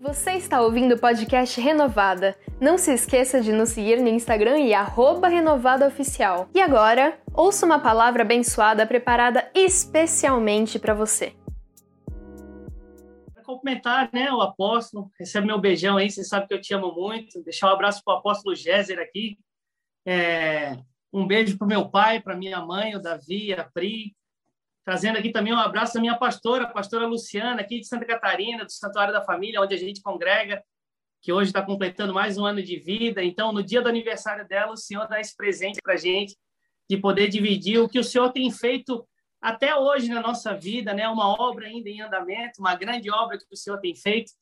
Você está ouvindo o podcast Renovada. Não se esqueça de nos seguir no Instagram e renovadaoficial. E agora, ouça uma palavra abençoada preparada especialmente para você. Para cumprimentar né, o apóstolo, recebe meu beijão aí, você sabe que eu te amo muito. Deixar um abraço para o apóstolo Géser aqui. É, um beijo para meu pai, para minha mãe, o Davi, a Pri, trazendo aqui também um abraço da minha pastora, a pastora Luciana, aqui de Santa Catarina, do Santuário da Família, onde a gente congrega, que hoje está completando mais um ano de vida. Então, no dia do aniversário dela, o Senhor dá esse presente para a gente, de poder dividir o que o Senhor tem feito até hoje na nossa vida, né? Uma obra ainda em andamento, uma grande obra que o Senhor tem feito.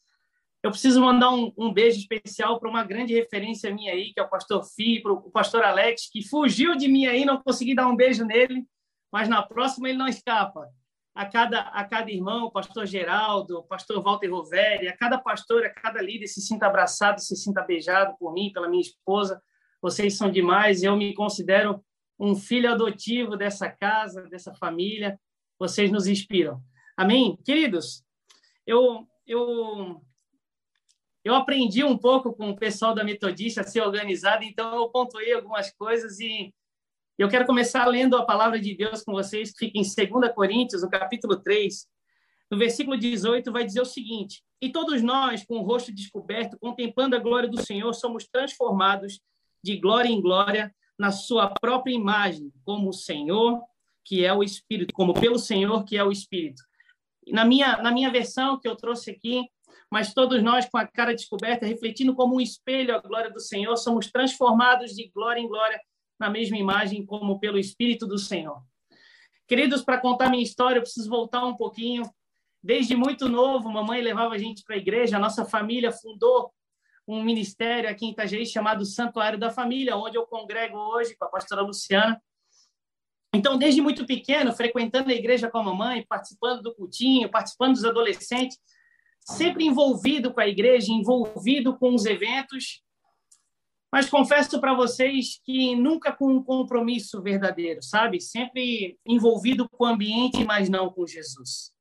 Eu preciso mandar um, um beijo especial para uma grande referência minha aí, que é o pastor Fi, para o pastor Alex, que fugiu de mim aí, não consegui dar um beijo nele, mas na próxima ele não escapa. A cada, a cada irmão, pastor Geraldo, pastor Walter Roveri, a cada pastor, a cada líder se sinta abraçado, se sinta beijado por mim, pela minha esposa. Vocês são demais. Eu me considero um filho adotivo dessa casa, dessa família. Vocês nos inspiram. Amém? Queridos, eu, eu, eu aprendi um pouco com o pessoal da Metodista a ser organizado, então eu pontuei algumas coisas e eu quero começar lendo a palavra de Deus com vocês, que fica em 2 Coríntios, no capítulo 3. No versículo 18, vai dizer o seguinte: E todos nós, com o rosto descoberto, contemplando a glória do Senhor, somos transformados de glória em glória na sua própria imagem, como o Senhor, que é o Espírito, como pelo Senhor, que é o Espírito. Na minha, na minha versão que eu trouxe aqui, mas todos nós, com a cara descoberta, refletindo como um espelho a glória do Senhor, somos transformados de glória em glória na mesma imagem como pelo Espírito do Senhor. Queridos, para contar minha história, eu preciso voltar um pouquinho. Desde muito novo, mamãe levava a gente para a igreja, a nossa família fundou um ministério aqui em Itajaí chamado Santuário da Família, onde eu congrego hoje com a pastora Luciana. Então, desde muito pequeno, frequentando a igreja com a mamãe, participando do cultinho, participando dos adolescentes, sempre envolvido com a igreja, envolvido com os eventos, mas confesso para vocês que nunca com um compromisso verdadeiro, sabe? Sempre envolvido com o ambiente, mas não com Jesus.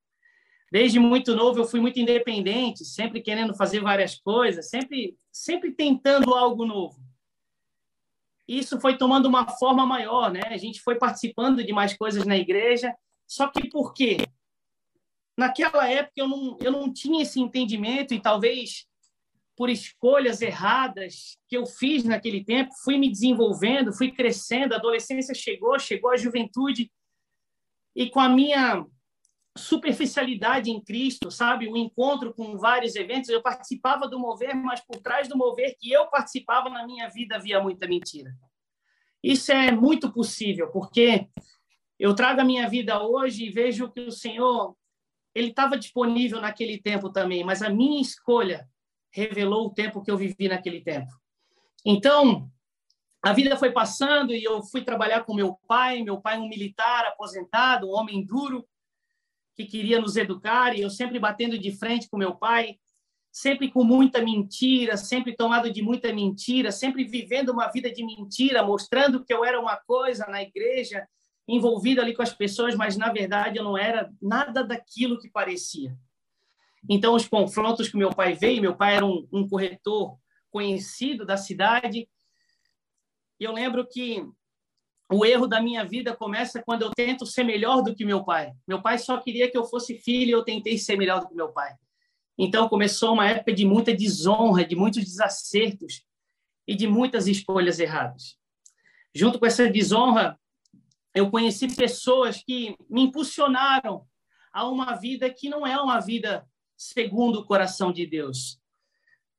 Desde muito novo eu fui muito independente, sempre querendo fazer várias coisas, sempre sempre tentando algo novo. Isso foi tomando uma forma maior, né? A gente foi participando de mais coisas na igreja, só que por quê? Naquela época eu não, eu não tinha esse entendimento e talvez por escolhas erradas que eu fiz naquele tempo, fui me desenvolvendo, fui crescendo, a adolescência chegou, chegou a juventude, e com a minha superficialidade em Cristo, sabe, o encontro com vários eventos, eu participava do mover, mas por trás do mover que eu participava na minha vida havia muita mentira. Isso é muito possível, porque eu trago a minha vida hoje e vejo que o Senhor ele estava disponível naquele tempo também, mas a minha escolha revelou o tempo que eu vivi naquele tempo. Então, a vida foi passando e eu fui trabalhar com meu pai, meu pai um militar aposentado, um homem duro, que queria nos educar, e eu sempre batendo de frente com meu pai, sempre com muita mentira, sempre tomado de muita mentira, sempre vivendo uma vida de mentira, mostrando que eu era uma coisa na igreja, envolvido ali com as pessoas, mas na verdade eu não era nada daquilo que parecia. Então, os confrontos que meu pai veio, meu pai era um, um corretor conhecido da cidade, e eu lembro que o erro da minha vida começa quando eu tento ser melhor do que meu pai. Meu pai só queria que eu fosse filho e eu tentei ser melhor do que meu pai. Então começou uma época de muita desonra, de muitos desacertos e de muitas escolhas erradas. Junto com essa desonra, eu conheci pessoas que me impulsionaram a uma vida que não é uma vida segundo o coração de Deus.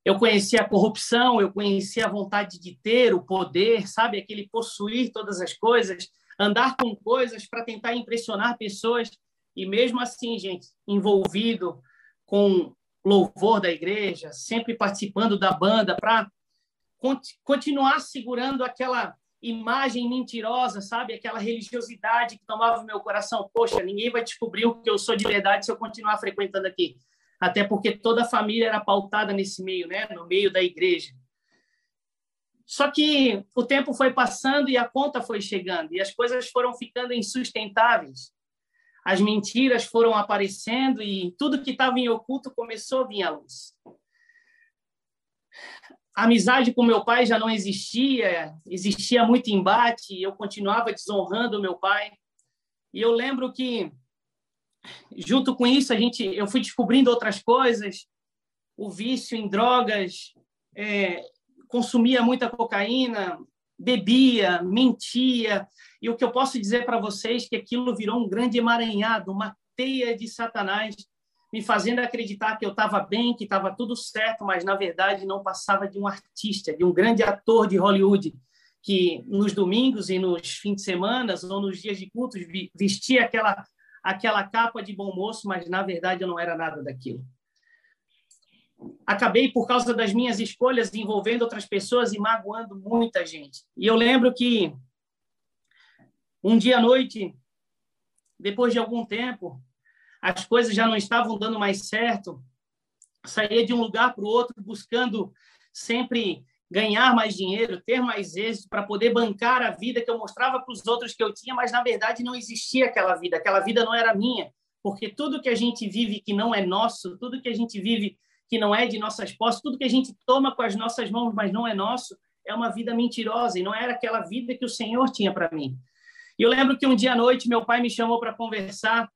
Eu conheci a corrupção, eu conheci a vontade de ter o poder, sabe? Aquele possuir todas as coisas, andar com coisas para tentar impressionar pessoas. E mesmo assim, gente, envolvido com louvor da igreja, sempre participando da banda para continuar segurando aquela imagem mentirosa, sabe? Aquela religiosidade que tomava meu coração. Poxa, ninguém vai descobrir o que eu sou de verdade se eu continuar frequentando aqui até porque toda a família era pautada nesse meio, né, no meio da igreja. Só que o tempo foi passando e a conta foi chegando e as coisas foram ficando insustentáveis. As mentiras foram aparecendo e tudo que estava em oculto começou a vir à luz. A amizade com meu pai já não existia, existia muito embate, eu continuava desonrando meu pai. E eu lembro que junto com isso a gente eu fui descobrindo outras coisas, o vício em drogas, é, consumia muita cocaína, bebia, mentia, e o que eu posso dizer para vocês é que aquilo virou um grande emaranhado, uma teia de Satanás, me fazendo acreditar que eu estava bem, que estava tudo certo, mas na verdade não passava de um artista, de um grande ator de Hollywood, que nos domingos e nos fins de semana ou nos dias de cultos vestia aquela aquela capa de bom moço, mas na verdade eu não era nada daquilo acabei, por causa das minhas escolhas, envolvendo outras pessoas e magoando muita gente. E eu lembro que um dia à noite, depois de algum tempo, as coisas já não estavam dando mais certo, saía de um lugar para o outro buscando sempre ganhar mais dinheiro, ter mais êxito para poder bancar a vida que eu mostrava para os outros que eu tinha, mas na verdade não existia aquela vida, aquela vida não era minha, porque tudo que a gente vive que não é nosso, tudo que a gente vive que não é de nossas posses, tudo que a gente toma com as nossas mãos, mas não é nosso, é uma vida mentirosa e não era aquela vida que o Senhor tinha para mim. E eu lembro que um dia à noite meu pai me chamou para conversar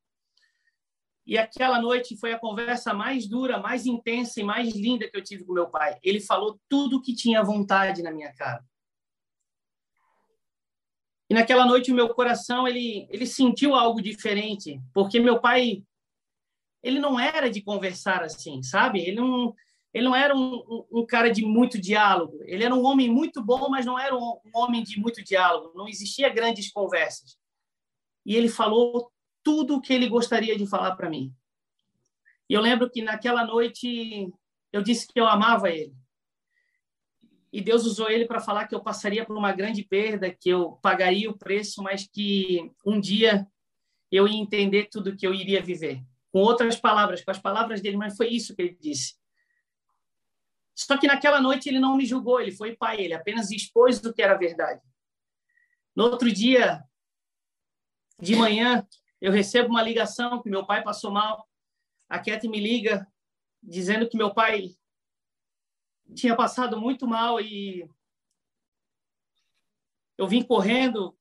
e aquela noite foi a conversa mais dura, mais intensa e mais linda que eu tive com meu pai. Ele falou tudo o que tinha vontade na minha cara. E naquela noite o meu coração ele ele sentiu algo diferente, porque meu pai ele não era de conversar assim, sabe? Ele não, ele não era um, um, cara de muito diálogo. Ele era um homem muito bom, mas não era um, um homem de muito diálogo. Não existia grandes conversas. E ele falou tudo o que ele gostaria de falar para mim. E eu lembro que naquela noite eu disse que eu amava ele. E Deus usou ele para falar que eu passaria por uma grande perda, que eu pagaria o preço, mas que um dia eu ia entender tudo que eu iria viver com outras palavras, com as palavras dele, mas foi isso que ele disse. Só que naquela noite ele não me julgou, ele foi pai, ele apenas expôs do que era verdade. No outro dia, de manhã, eu recebo uma ligação que meu pai passou mal. A Cat me liga dizendo que meu pai tinha passado muito mal e eu vim correndo.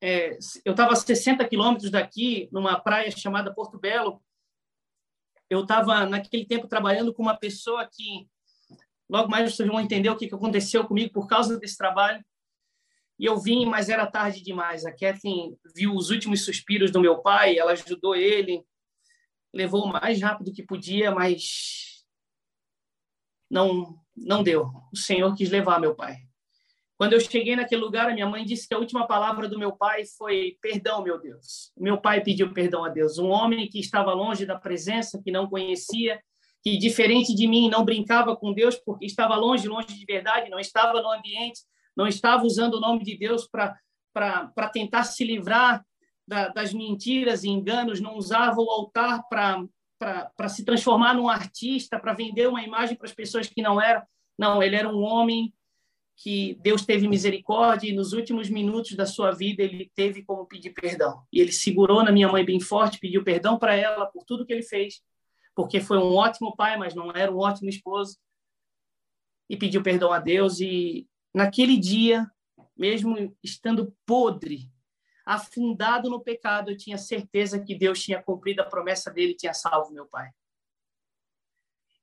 É, eu estava a 60 quilômetros daqui, numa praia chamada Porto Belo, eu estava naquele tempo trabalhando com uma pessoa que logo mais vocês vão entender o que aconteceu comigo por causa desse trabalho. E eu vim, mas era tarde demais. A Kathleen viu os últimos suspiros do meu pai, ela ajudou ele, levou o mais rápido que podia, mas não não deu. O Senhor quis levar meu pai. Quando eu cheguei naquele lugar, a minha mãe disse que a última palavra do meu pai foi: Perdão, meu Deus. Meu pai pediu perdão a Deus. Um homem que estava longe da presença, que não conhecia, que diferente de mim não brincava com Deus porque estava longe, longe de verdade, não estava no ambiente, não estava usando o nome de Deus para tentar se livrar da, das mentiras e enganos, não usava o altar para se transformar num artista, para vender uma imagem para as pessoas que não era. Não, ele era um homem que Deus teve misericórdia e nos últimos minutos da sua vida ele teve como pedir perdão. E ele segurou na minha mãe bem forte, pediu perdão para ela por tudo que ele fez, porque foi um ótimo pai, mas não era um ótimo esposo. E pediu perdão a Deus e naquele dia, mesmo estando podre, afundado no pecado, eu tinha certeza que Deus tinha cumprido a promessa dele, tinha salvo meu pai.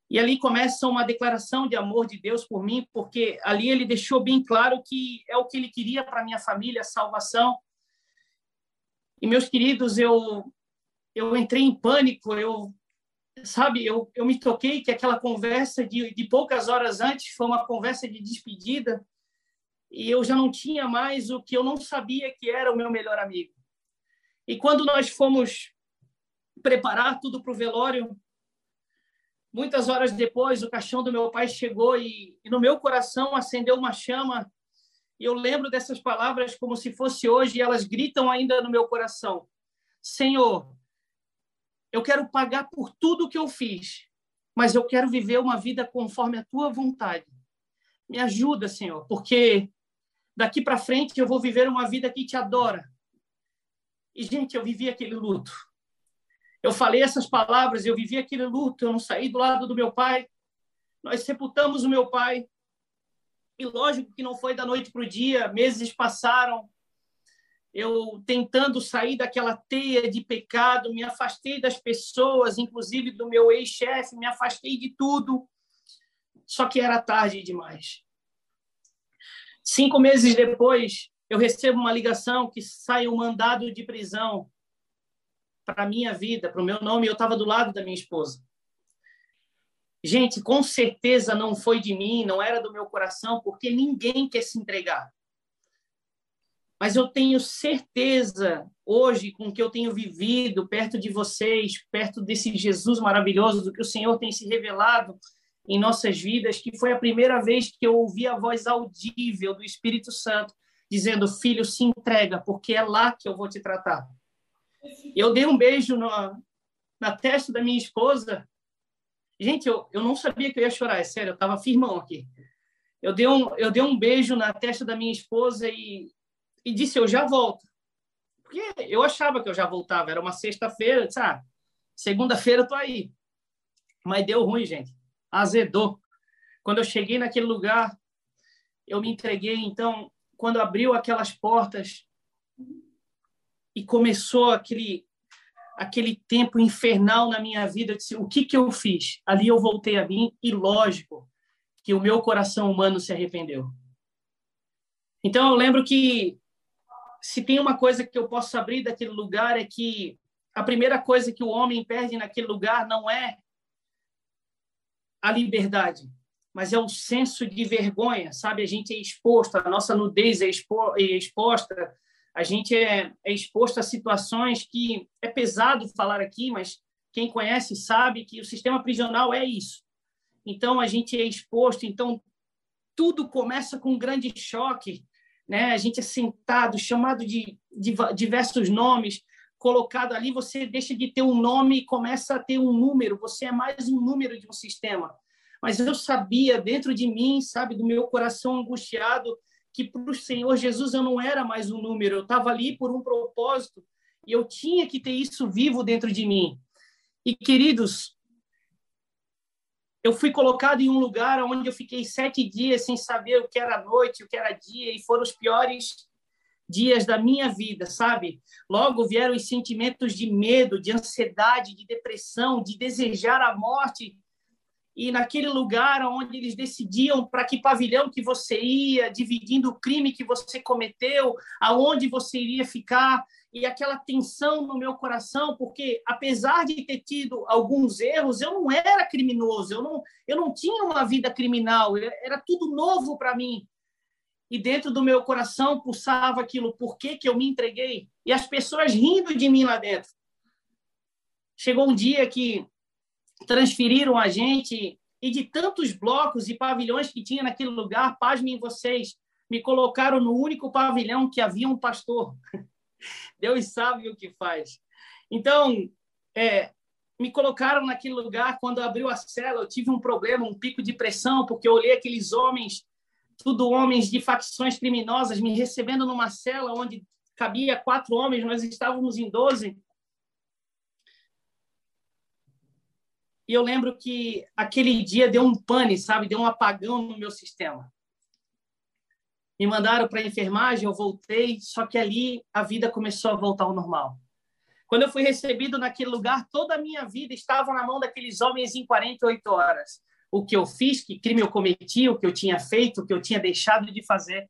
E ali começa uma declaração de amor de Deus por mim, porque ali ele deixou bem claro que é o que ele queria para minha família, salvação. E meus queridos, eu eu entrei em pânico, eu sabe, eu, eu me toquei que aquela conversa de, de poucas horas antes foi uma conversa de despedida e eu já não tinha mais o que eu não sabia que era o meu melhor amigo. E quando nós fomos preparar tudo para o velório, Muitas horas depois, o caixão do meu pai chegou e, e, no meu coração acendeu uma chama. E eu lembro dessas palavras como se fosse hoje, e elas gritam ainda no meu coração: Senhor, eu quero pagar por tudo que eu fiz, mas eu quero viver uma vida conforme a tua vontade. Me ajuda, Senhor, porque daqui para frente eu vou viver uma vida que te adora. E, gente, eu vivi aquele luto. Eu falei essas palavras, eu vivi aquele luto, eu não saí do lado do meu pai. nós sepultamos o meu pai. E lógico que não foi da noite para o dia, meses passaram, eu tentando sair daquela teia de pecado, me afastei das pessoas, inclusive do meu ex-chefe, me afastei de tudo. Só que era tarde demais. Cinco meses depois, eu recebo uma ligação que sai um mandado de prisão para minha vida, para o meu nome. Eu estava do lado da minha esposa. Gente, com certeza não foi de mim, não era do meu coração, porque ninguém quer se entregar. Mas eu tenho certeza, hoje, com o que eu tenho vivido perto de vocês, perto desse Jesus maravilhoso, do que o Senhor tem se revelado em nossas vidas, que foi a primeira vez que eu ouvi a voz audível do Espírito Santo dizendo: Filho, se entrega, porque é lá que eu vou te tratar. Eu dei um beijo na, na testa da minha esposa Gente, eu, eu não sabia que eu ia chorar, é sério, eu estava firmão aqui. Eu dei, um, eu dei um beijo na testa da minha esposa e, e disse: Eu já volto. Porque eu achava que eu já voltava, era uma sexta-feira, disse: Ah, segunda-feira eu tô aí. Mas deu ruim, gente. Azedou. Quando eu cheguei naquele lugar, eu me entreguei. Então, quando abriu aquelas portas e começou aquele aquele tempo infernal na minha vida, eu disse, o que que eu fiz? Ali eu voltei a mim e lógico que o meu coração humano se arrependeu. Então eu lembro que se tem uma coisa que eu posso abrir daquele lugar é que a primeira coisa que o homem perde naquele lugar não é a liberdade, mas é o senso de vergonha, sabe? A gente é exposto, a nossa nudez é, expo é exposta, a gente é, é exposto a situações que é pesado falar aqui, mas quem conhece sabe que o sistema prisional é isso. Então a gente é exposto, então tudo começa com um grande choque, né? A gente é sentado, chamado de, de diversos nomes, colocado ali, você deixa de ter um nome e começa a ter um número, você é mais um número de um sistema. Mas eu sabia dentro de mim, sabe, do meu coração angustiado, que para o Senhor Jesus eu não era mais um número, eu estava ali por um propósito e eu tinha que ter isso vivo dentro de mim. E, queridos, eu fui colocado em um lugar onde eu fiquei sete dias sem saber o que era noite, o que era dia, e foram os piores dias da minha vida, sabe? Logo vieram os sentimentos de medo, de ansiedade, de depressão, de desejar a morte e naquele lugar onde eles decidiam para que pavilhão que você ia, dividindo o crime que você cometeu, aonde você iria ficar, e aquela tensão no meu coração, porque apesar de ter tido alguns erros, eu não era criminoso, eu não, eu não tinha uma vida criminal, era tudo novo para mim. E dentro do meu coração pulsava aquilo, por que, que eu me entreguei? E as pessoas rindo de mim lá dentro. Chegou um dia que transferiram a gente e de tantos blocos e pavilhões que tinha naquele lugar, pasmem vocês, me colocaram no único pavilhão que havia um pastor. Deus sabe o que faz. Então, é, me colocaram naquele lugar quando abriu a cela, eu tive um problema, um pico de pressão, porque eu olhei aqueles homens, tudo homens de facções criminosas, me recebendo numa cela onde cabia quatro homens, nós estávamos em doze, E eu lembro que aquele dia deu um pane, sabe? Deu um apagão no meu sistema. Me mandaram para a enfermagem, eu voltei, só que ali a vida começou a voltar ao normal. Quando eu fui recebido naquele lugar, toda a minha vida estava na mão daqueles homens em 48 horas. O que eu fiz, que crime eu cometi, o que eu tinha feito, o que eu tinha deixado de fazer.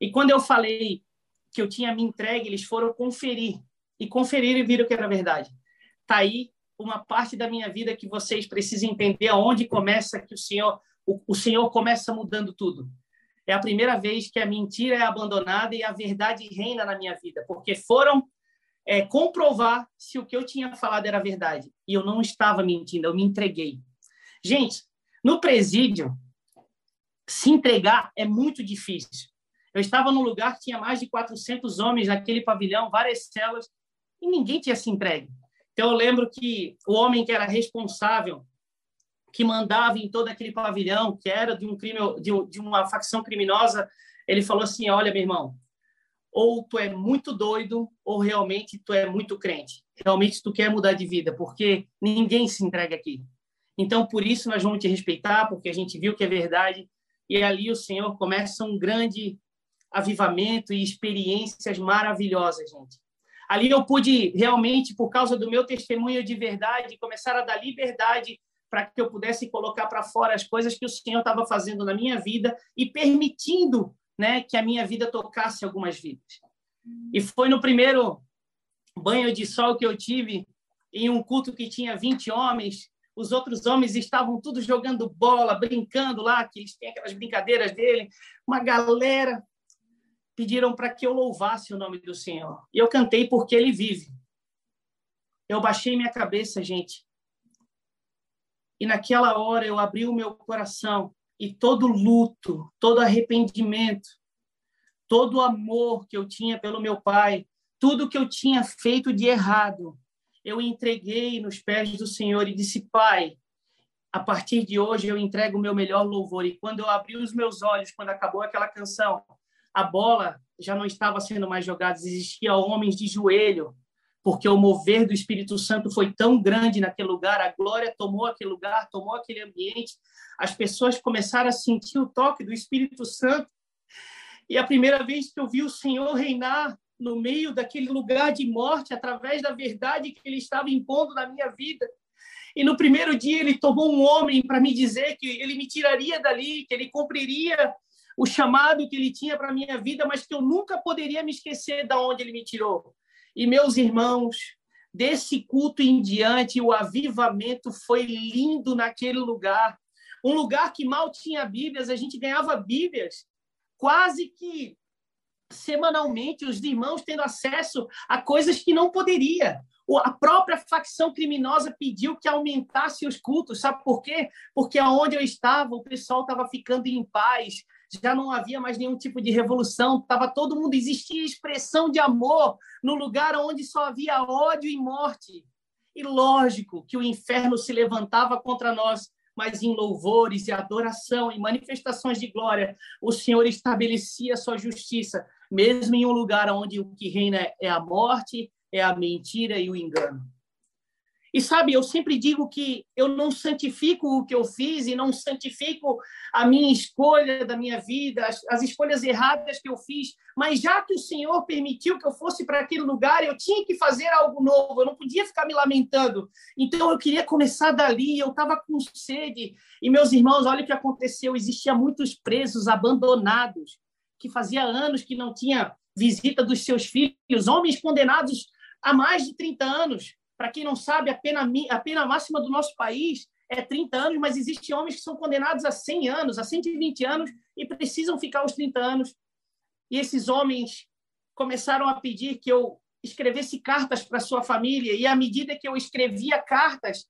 E quando eu falei que eu tinha me entregue, eles foram conferir. E conferiram e viram que era verdade. Tá aí uma parte da minha vida que vocês precisam entender aonde começa que o Senhor o, o Senhor começa mudando tudo. É a primeira vez que a mentira é abandonada e a verdade reina na minha vida, porque foram é, comprovar se o que eu tinha falado era verdade. E eu não estava mentindo, eu me entreguei. Gente, no presídio, se entregar é muito difícil. Eu estava num lugar que tinha mais de 400 homens naquele pavilhão, várias celas, e ninguém tinha se entregue. Então, eu lembro que o homem que era responsável, que mandava em todo aquele pavilhão, que era de um crime, de, de uma facção criminosa, ele falou assim: Olha, meu irmão, ou tu é muito doido, ou realmente tu é muito crente. Realmente tu quer mudar de vida, porque ninguém se entrega aqui. Então, por isso nós vamos te respeitar, porque a gente viu que é verdade. E ali o Senhor começa um grande avivamento e experiências maravilhosas, gente. Ali eu pude realmente, por causa do meu testemunho de verdade, começar a dar liberdade para que eu pudesse colocar para fora as coisas que o Senhor estava fazendo na minha vida e permitindo né, que a minha vida tocasse algumas vidas. E foi no primeiro banho de sol que eu tive, em um culto que tinha 20 homens, os outros homens estavam todos jogando bola, brincando lá, que eles têm aquelas brincadeiras dele. Uma galera pediram para que eu louvasse o nome do Senhor. E eu cantei porque ele vive. Eu baixei minha cabeça, gente. E naquela hora eu abri o meu coração e todo luto, todo arrependimento, todo amor que eu tinha pelo meu pai, tudo que eu tinha feito de errado, eu entreguei nos pés do Senhor e disse: Pai, a partir de hoje eu entrego o meu melhor louvor. E quando eu abri os meus olhos, quando acabou aquela canção, a bola já não estava sendo mais jogada, existia homens de joelho, porque o mover do Espírito Santo foi tão grande naquele lugar, a glória tomou aquele lugar, tomou aquele ambiente, as pessoas começaram a sentir o toque do Espírito Santo. E a primeira vez que eu vi o Senhor reinar no meio daquele lugar de morte, através da verdade que ele estava impondo na minha vida. E no primeiro dia ele tomou um homem para me dizer que ele me tiraria dali, que ele cumpriria o chamado que ele tinha para minha vida, mas que eu nunca poderia me esquecer de onde ele me tirou. E, meus irmãos, desse culto em diante, o avivamento foi lindo naquele lugar. Um lugar que mal tinha Bíblias, a gente ganhava Bíblias quase que semanalmente, os irmãos tendo acesso a coisas que não poderia. A própria facção criminosa pediu que aumentasse os cultos. Sabe por quê? Porque aonde eu estava, o pessoal estava ficando em paz, já não havia mais nenhum tipo de revolução, estava todo mundo, existia expressão de amor no lugar onde só havia ódio e morte. E lógico que o inferno se levantava contra nós, mas em louvores e adoração e manifestações de glória, o Senhor estabelecia a sua justiça, mesmo em um lugar onde o que reina é a morte, é a mentira e o engano. E sabe, eu sempre digo que eu não santifico o que eu fiz e não santifico a minha escolha da minha vida, as, as escolhas erradas que eu fiz, mas já que o Senhor permitiu que eu fosse para aquele lugar, eu tinha que fazer algo novo, eu não podia ficar me lamentando. Então eu queria começar dali, eu estava com sede. E meus irmãos, olha o que aconteceu: existia muitos presos abandonados, que fazia anos que não tinha visita dos seus filhos, homens condenados há mais de 30 anos para quem não sabe, a pena, a pena máxima do nosso país é 30 anos, mas existem homens que são condenados a 100 anos, a 120 anos e precisam ficar os 30 anos. E esses homens começaram a pedir que eu escrevesse cartas para sua família, e à medida que eu escrevia cartas,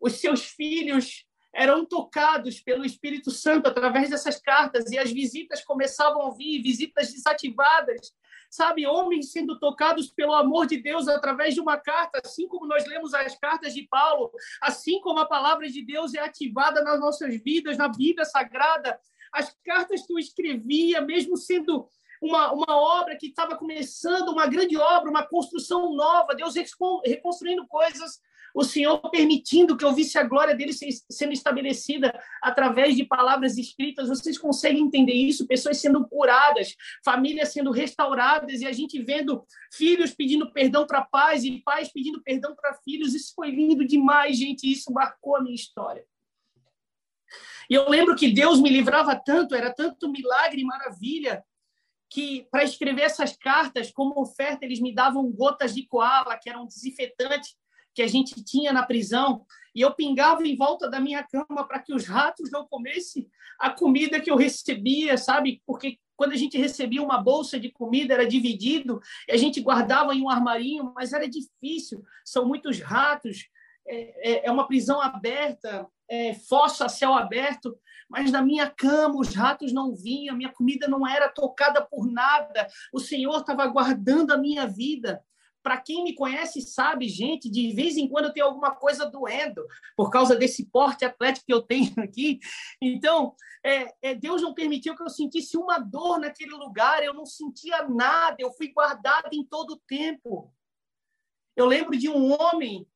os seus filhos eram tocados pelo Espírito Santo através dessas cartas, e as visitas começavam a vir, visitas desativadas, sabe, homens sendo tocados pelo amor de Deus através de uma carta, assim como nós lemos as cartas de Paulo, assim como a palavra de Deus é ativada nas nossas vidas, na Bíblia Sagrada, as cartas que eu escrevia, mesmo sendo uma, uma obra que estava começando, uma grande obra, uma construção nova, Deus reconstruindo coisas o Senhor permitindo que eu visse a glória dele sendo estabelecida através de palavras escritas. Vocês conseguem entender isso? Pessoas sendo curadas, famílias sendo restauradas e a gente vendo filhos pedindo perdão para pais e pais pedindo perdão para filhos. Isso foi lindo demais, gente. Isso marcou a minha história. E eu lembro que Deus me livrava tanto, era tanto milagre e maravilha, que para escrever essas cartas, como oferta, eles me davam gotas de koala, que eram desinfetantes, que a gente tinha na prisão, e eu pingava em volta da minha cama para que os ratos não comessem a comida que eu recebia, sabe? Porque quando a gente recebia uma bolsa de comida, era dividido, e a gente guardava em um armarinho, mas era difícil, são muitos ratos, é, é, é uma prisão aberta, é, fossa a céu aberto, mas na minha cama os ratos não vinham, minha comida não era tocada por nada, o Senhor estava guardando a minha vida. Para quem me conhece sabe, gente, de vez em quando eu tenho alguma coisa doendo por causa desse porte atlético que eu tenho aqui. Então, é, é, Deus não permitiu que eu sentisse uma dor naquele lugar. Eu não sentia nada. Eu fui guardado em todo o tempo. Eu lembro de um homem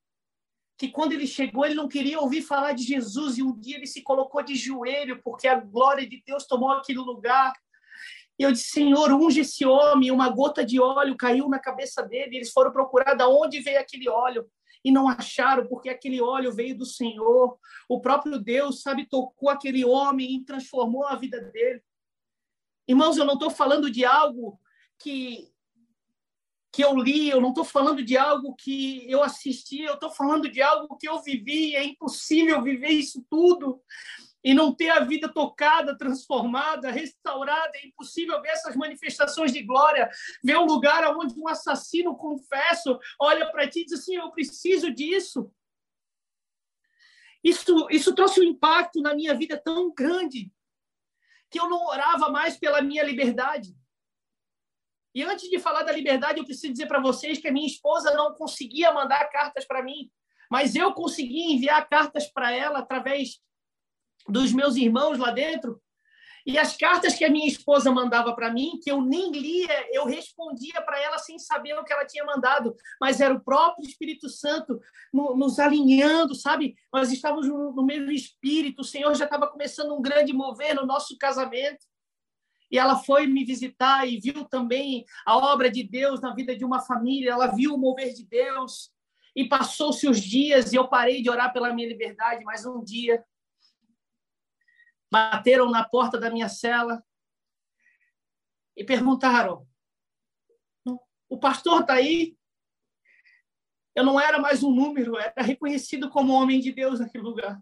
que quando ele chegou, ele não queria ouvir falar de Jesus, e um dia ele se colocou de joelho, porque a glória de Deus tomou aquele lugar. E eu disse, Senhor, unge esse homem. Uma gota de óleo caiu na cabeça dele. Eles foram procurar de onde veio aquele óleo e não acharam, porque aquele óleo veio do Senhor. O próprio Deus, sabe, tocou aquele homem e transformou a vida dele. Irmãos, eu não estou falando de algo que que eu li, eu não estou falando de algo que eu assisti, eu estou falando de algo que eu vivi. É impossível viver isso tudo e não ter a vida tocada, transformada, restaurada. É impossível ver essas manifestações de glória, ver um lugar onde um assassino, confesso, olha para ti e diz assim: Eu preciso disso. Isso, isso trouxe um impacto na minha vida tão grande que eu não orava mais pela minha liberdade. E antes de falar da liberdade, eu preciso dizer para vocês que a minha esposa não conseguia mandar cartas para mim, mas eu consegui enviar cartas para ela através dos meus irmãos lá dentro. E as cartas que a minha esposa mandava para mim, que eu nem lia, eu respondia para ela sem saber o que ela tinha mandado, mas era o próprio Espírito Santo nos alinhando, sabe? Nós estávamos no mesmo espírito, o Senhor já estava começando um grande mover no nosso casamento. E ela foi me visitar e viu também a obra de Deus na vida de uma família, ela viu o mover de Deus. E passou-se os dias e eu parei de orar pela minha liberdade, mas um dia bateram na porta da minha cela e perguntaram: o pastor está aí? Eu não era mais um número, era reconhecido como homem de Deus naquele lugar.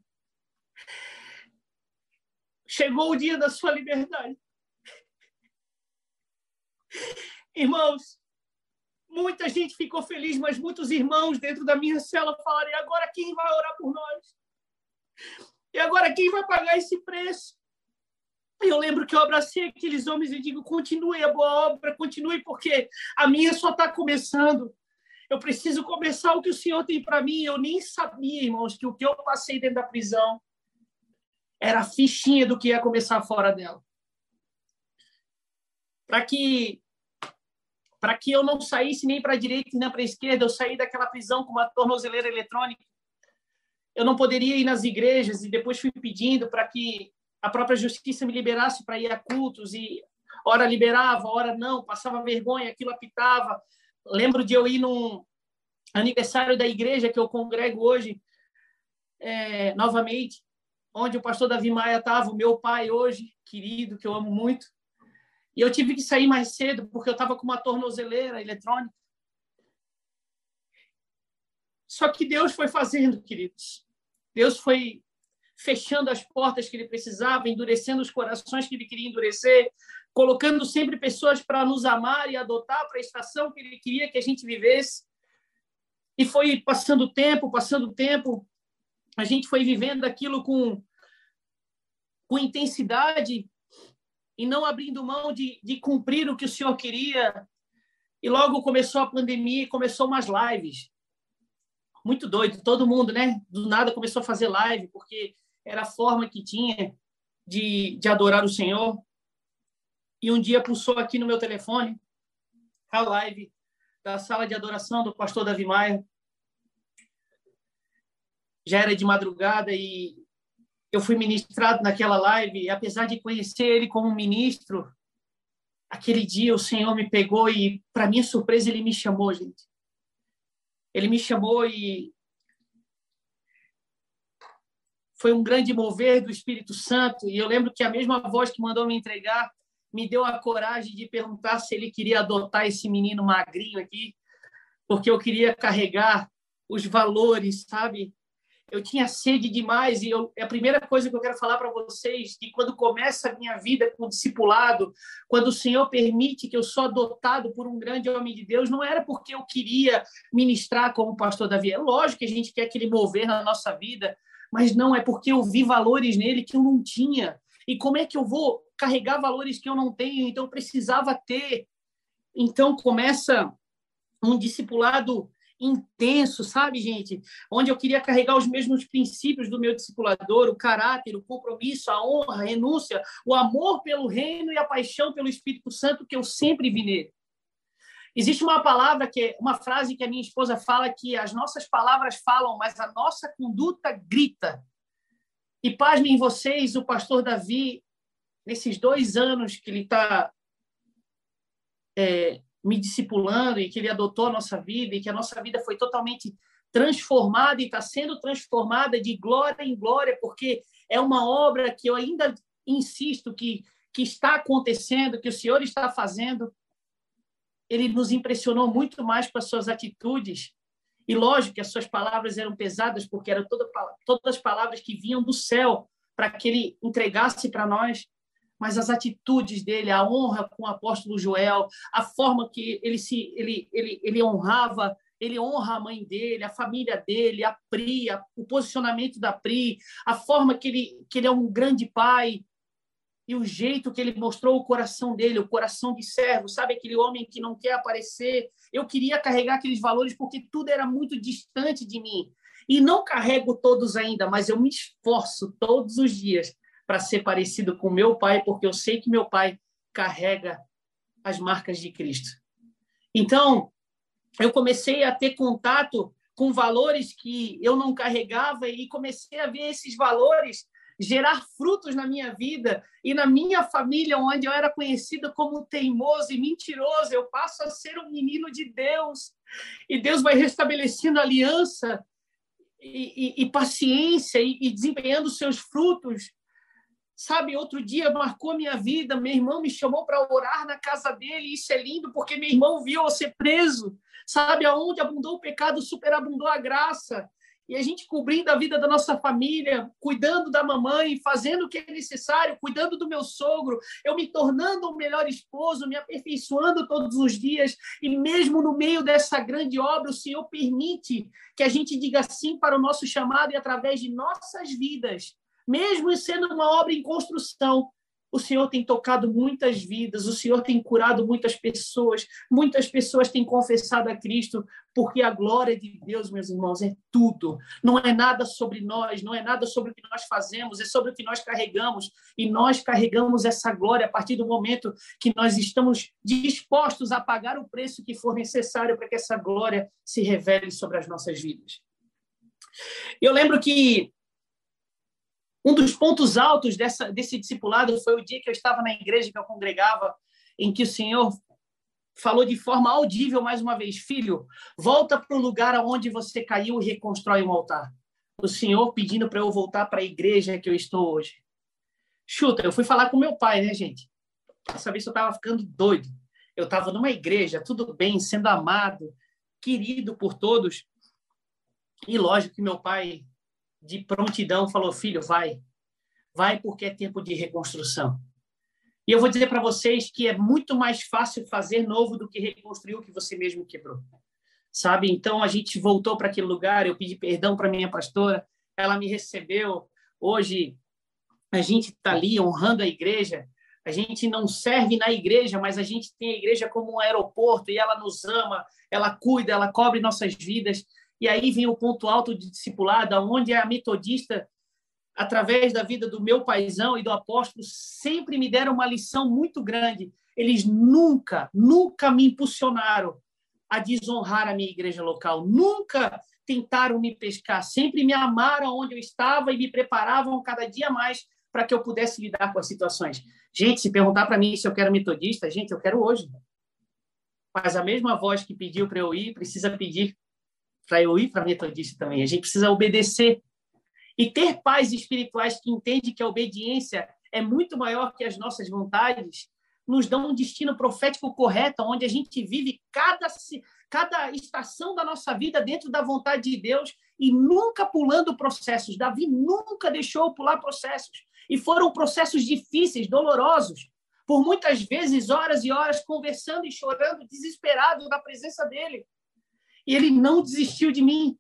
Chegou o dia da sua liberdade. Irmãos, muita gente ficou feliz, mas muitos irmãos dentro da minha cela falaram: agora quem vai orar por nós? E agora quem vai pagar esse preço? Eu lembro que eu abracei aqueles homens e digo: continue a boa obra, continue, porque a minha só está começando. Eu preciso começar o que o Senhor tem para mim. Eu nem sabia, irmãos, que o que eu passei dentro da prisão era a fichinha do que ia começar fora dela. Para que para que eu não saísse nem para a direita nem para a esquerda, eu saí daquela prisão com uma tornozeleira eletrônica eu não poderia ir nas igrejas e depois fui pedindo para que a própria justiça me liberasse para ir a cultos e hora liberava, hora não, passava vergonha, aquilo apitava. Lembro de eu ir num aniversário da igreja que eu congrego hoje, é, novamente, onde o pastor Davi Maia estava, o meu pai hoje, querido, que eu amo muito. E eu tive que sair mais cedo porque eu estava com uma tornozeleira eletrônica. Só que Deus foi fazendo, queridos. Deus foi fechando as portas que ele precisava, endurecendo os corações que ele queria endurecer, colocando sempre pessoas para nos amar e adotar para a estação que ele queria que a gente vivesse. E foi passando o tempo, passando o tempo, a gente foi vivendo aquilo com, com intensidade e não abrindo mão de, de cumprir o que o Senhor queria. E logo começou a pandemia, começou umas lives muito doido, todo mundo, né? Do nada começou a fazer live, porque era a forma que tinha de, de adorar o Senhor. E um dia pulsou aqui no meu telefone a live da sala de adoração do pastor Davi Maia. Já era de madrugada e eu fui ministrado naquela live, e apesar de conhecer ele como ministro, aquele dia o Senhor me pegou e, para minha surpresa, ele me chamou, gente ele me chamou e foi um grande mover do Espírito Santo. E eu lembro que a mesma voz que mandou me entregar me deu a coragem de perguntar se ele queria adotar esse menino magrinho aqui, porque eu queria carregar os valores, sabe? Eu tinha sede demais e eu, é a primeira coisa que eu quero falar para vocês que quando começa a minha vida com discipulado, quando o Senhor permite que eu sou adotado por um grande homem de Deus, não era porque eu queria ministrar como pastor Davi. É lógico que a gente quer que ele mover na nossa vida, mas não é porque eu vi valores nele que eu não tinha. E como é que eu vou carregar valores que eu não tenho? Então eu precisava ter. Então começa um discipulado intenso, sabe, gente? Onde eu queria carregar os mesmos princípios do meu discipulador, o caráter, o compromisso, a honra, a renúncia, o amor pelo reino e a paixão pelo Espírito Santo que eu sempre vi nele. Existe uma palavra que uma frase que a minha esposa fala que as nossas palavras falam, mas a nossa conduta grita. E pasmem vocês, o pastor Davi, nesses dois anos que ele está é, me discipulando e que ele adotou a nossa vida e que a nossa vida foi totalmente transformada e está sendo transformada de glória em glória, porque é uma obra que eu ainda insisto que, que está acontecendo, que o Senhor está fazendo. Ele nos impressionou muito mais com as suas atitudes. E lógico que as suas palavras eram pesadas, porque eram toda, todas as palavras que vinham do céu para que ele entregasse para nós mas as atitudes dele, a honra com o apóstolo Joel, a forma que ele se ele ele, ele honrava ele honra a mãe dele, a família dele, a Pri, a, o posicionamento da Pri, a forma que ele, que ele é um grande pai e o jeito que ele mostrou o coração dele, o coração de servo, sabe aquele homem que não quer aparecer. Eu queria carregar aqueles valores porque tudo era muito distante de mim. E não carrego todos ainda, mas eu me esforço todos os dias para ser parecido com meu pai, porque eu sei que meu pai carrega as marcas de Cristo. Então, eu comecei a ter contato com valores que eu não carregava e comecei a ver esses valores gerar frutos na minha vida e na minha família, onde eu era conhecida como teimoso e mentiroso, eu passo a ser um menino de Deus. E Deus vai restabelecendo aliança e, e, e paciência e, e desempenhando seus frutos Sabe, outro dia marcou minha vida, meu irmão me chamou para orar na casa dele, isso é lindo porque meu irmão viu eu ser preso. Sabe, aonde abundou o pecado, superabundou a graça. E a gente cobrindo a vida da nossa família, cuidando da mamãe, fazendo o que é necessário, cuidando do meu sogro, eu me tornando um melhor esposo, me aperfeiçoando todos os dias. E mesmo no meio dessa grande obra, o Senhor permite que a gente diga sim para o nosso chamado e através de nossas vidas mesmo sendo uma obra em construção, o Senhor tem tocado muitas vidas, o Senhor tem curado muitas pessoas, muitas pessoas têm confessado a Cristo, porque a glória de Deus, meus irmãos, é tudo. Não é nada sobre nós, não é nada sobre o que nós fazemos, é sobre o que nós carregamos. E nós carregamos essa glória a partir do momento que nós estamos dispostos a pagar o preço que for necessário para que essa glória se revele sobre as nossas vidas. Eu lembro que um dos pontos altos dessa, desse discipulado foi o dia que eu estava na igreja que eu congregava, em que o Senhor falou de forma audível mais uma vez: Filho, volta para o lugar aonde você caiu e reconstrói um altar. O Senhor pedindo para eu voltar para a igreja que eu estou hoje. Chuta, eu fui falar com meu pai, né, gente? Saber se eu estava ficando doido. Eu estava numa igreja, tudo bem, sendo amado, querido por todos. E lógico que meu pai de prontidão, falou: filho, vai, vai porque é tempo de reconstrução. E eu vou dizer para vocês que é muito mais fácil fazer novo do que reconstruir o que você mesmo quebrou. Sabe? Então a gente voltou para aquele lugar, eu pedi perdão para minha pastora, ela me recebeu. Hoje a gente está ali honrando a igreja. A gente não serve na igreja, mas a gente tem a igreja como um aeroporto e ela nos ama, ela cuida, ela cobre nossas vidas. E aí vem o ponto alto de discipulado, onde a metodista, através da vida do meu paizão e do apóstolo, sempre me deram uma lição muito grande. Eles nunca, nunca me impulsionaram a desonrar a minha igreja local, nunca tentaram me pescar, sempre me amaram onde eu estava e me preparavam cada dia mais para que eu pudesse lidar com as situações. Gente, se perguntar para mim se eu quero metodista, gente, eu quero hoje. Mas a mesma voz que pediu para eu ir, precisa pedir para eu ir para a metodista também. A gente precisa obedecer. E ter pais espirituais que entendem que a obediência é muito maior que as nossas vontades, nos dão um destino profético correto, onde a gente vive cada, cada estação da nossa vida dentro da vontade de Deus e nunca pulando processos. Davi nunca deixou pular processos. E foram processos difíceis, dolorosos, por muitas vezes horas e horas conversando e chorando, desesperado na presença dele e ele não desistiu de mim.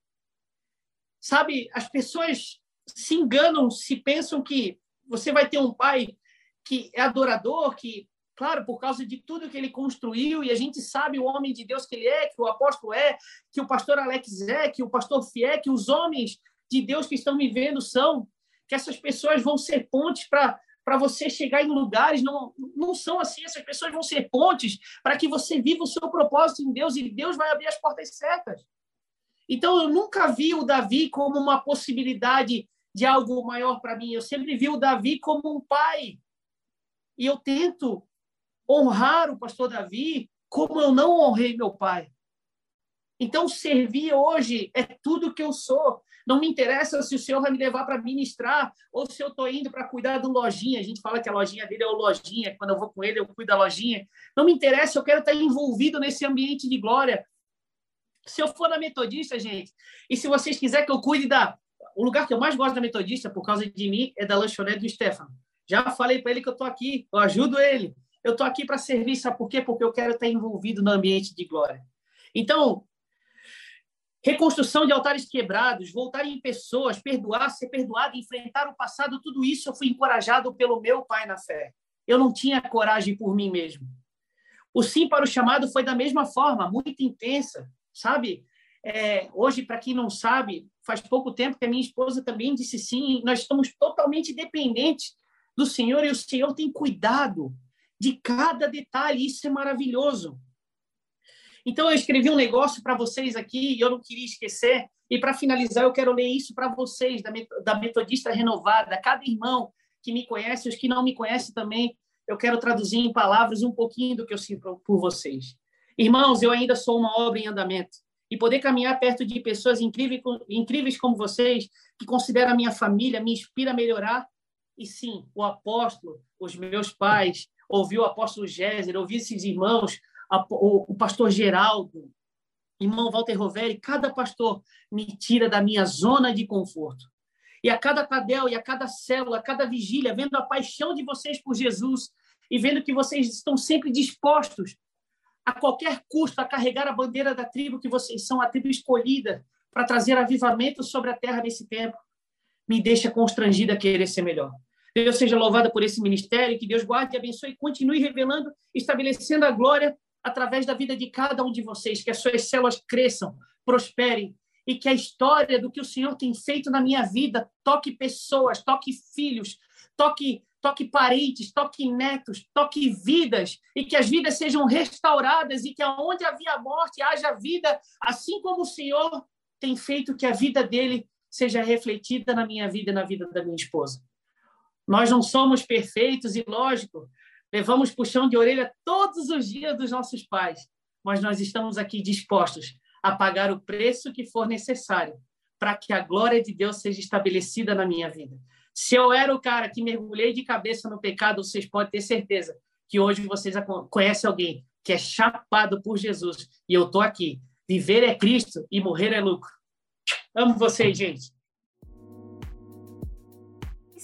Sabe, as pessoas se enganam se pensam que você vai ter um pai que é adorador, que, claro, por causa de tudo que ele construiu, e a gente sabe o homem de Deus que ele é, que o apóstolo é, que o pastor Alex é, que o pastor Fié, que os homens de Deus que estão me vendo são, que essas pessoas vão ser pontes para para você chegar em lugares, não, não são assim. Essas pessoas vão ser pontes para que você viva o seu propósito em Deus e Deus vai abrir as portas certas. Então, eu nunca vi o Davi como uma possibilidade de algo maior para mim. Eu sempre vi o Davi como um pai. E eu tento honrar o pastor Davi como eu não honrei meu pai. Então, servir hoje é tudo que eu sou. Não me interessa se o Senhor vai me levar para ministrar ou se eu estou indo para cuidar do lojinha. A gente fala que a lojinha dele é o lojinha. Quando eu vou com ele, eu cuido da lojinha. Não me interessa, eu quero estar envolvido nesse ambiente de glória. Se eu for na Metodista, gente, e se vocês quiserem que eu cuide da. O lugar que eu mais gosto da Metodista, por causa de mim, é da lanchonete do Stefano. Já falei para ele que eu estou aqui, eu ajudo ele. Eu estou aqui para servir, sabe por quê? Porque eu quero estar envolvido no ambiente de glória. Então, reconstrução de altares quebrados, voltar em pessoas, perdoar, ser perdoado, enfrentar o passado, tudo isso eu fui encorajado pelo meu pai na fé. Eu não tinha coragem por mim mesmo. O sim para o chamado foi da mesma forma, muito intensa, sabe? É, hoje, para quem não sabe, faz pouco tempo que a minha esposa também disse sim, nós estamos totalmente dependentes do Senhor e o Senhor tem cuidado de cada detalhe, isso é maravilhoso. Então, eu escrevi um negócio para vocês aqui e eu não queria esquecer. E para finalizar, eu quero ler isso para vocês, da Metodista Renovada. Cada irmão que me conhece, os que não me conhecem também, eu quero traduzir em palavras um pouquinho do que eu sinto por vocês. Irmãos, eu ainda sou uma obra em andamento. E poder caminhar perto de pessoas incríveis, incríveis como vocês, que consideram a minha família, me inspira a melhorar. E sim, o apóstolo, os meus pais, ouvir o apóstolo Géser, ouvir esses irmãos, a, o, o, pastor Geraldo, irmão Walter Roveri, cada pastor me tira da minha zona de conforto. E a cada cadel, e a cada célula, a cada vigília, vendo a paixão de vocês por Jesus e vendo que vocês estão sempre dispostos a qualquer custo a carregar a bandeira da tribo que vocês são, a tribo escolhida para trazer avivamento sobre a terra nesse tempo, me deixa constrangida a querer ser melhor. Deus seja louvado por esse ministério, que Deus guarde abençoe e continue revelando, estabelecendo a glória através da vida de cada um de vocês, que as suas células cresçam, prosperem e que a história do que o Senhor tem feito na minha vida toque pessoas, toque filhos, toque toque parentes, toque netos, toque vidas e que as vidas sejam restauradas e que aonde havia morte haja vida, assim como o Senhor tem feito que a vida dele seja refletida na minha vida e na vida da minha esposa. Nós não somos perfeitos e lógico, Levamos puxão de orelha todos os dias dos nossos pais, mas nós estamos aqui dispostos a pagar o preço que for necessário para que a glória de Deus seja estabelecida na minha vida. Se eu era o cara que mergulhei de cabeça no pecado, vocês podem ter certeza que hoje vocês conhecem alguém que é chapado por Jesus e eu estou aqui. Viver é Cristo e morrer é lucro. Amo vocês, gente.